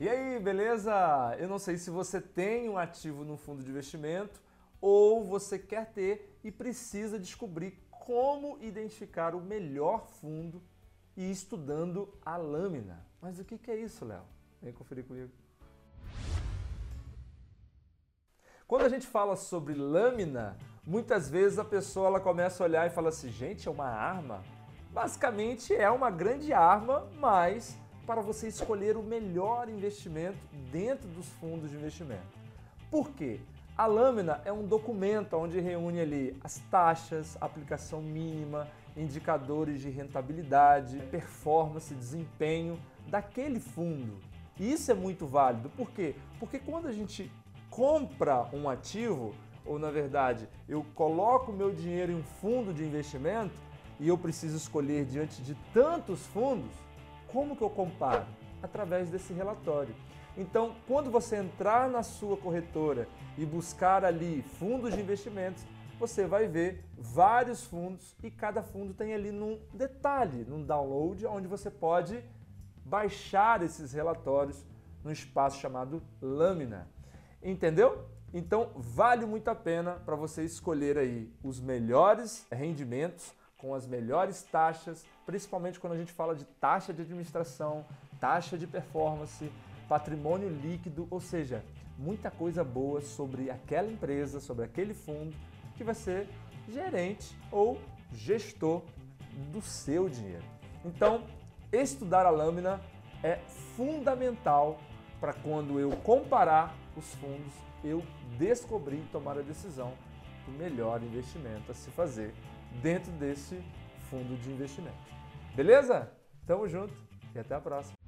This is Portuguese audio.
E aí, beleza? Eu não sei se você tem um ativo no fundo de investimento ou você quer ter e precisa descobrir como identificar o melhor fundo e estudando a lâmina. Mas o que é isso, Léo? Vem conferir comigo. Quando a gente fala sobre lâmina, muitas vezes a pessoa ela começa a olhar e fala assim: gente, é uma arma? Basicamente é uma grande arma, mas para você escolher o melhor investimento dentro dos fundos de investimento. Por quê? A lâmina é um documento onde reúne ali as taxas, aplicação mínima, indicadores de rentabilidade, performance, desempenho daquele fundo. E isso é muito válido. Por quê? Porque quando a gente compra um ativo, ou na verdade, eu coloco meu dinheiro em um fundo de investimento e eu preciso escolher diante de tantos fundos, como que eu comparo? Através desse relatório. Então, quando você entrar na sua corretora e buscar ali fundos de investimentos, você vai ver vários fundos e cada fundo tem ali num detalhe, num download, onde você pode baixar esses relatórios no espaço chamado Lâmina. Entendeu? Então, vale muito a pena para você escolher aí os melhores rendimentos com as melhores taxas, principalmente quando a gente fala de taxa de administração, taxa de performance, patrimônio líquido, ou seja, muita coisa boa sobre aquela empresa, sobre aquele fundo que vai ser gerente ou gestor do seu dinheiro. Então, estudar a lâmina é fundamental para quando eu comparar os fundos, eu descobrir e tomar a decisão do melhor investimento a se fazer dentro desse fundo de investimento. Beleza? Tamo junto e até a próxima.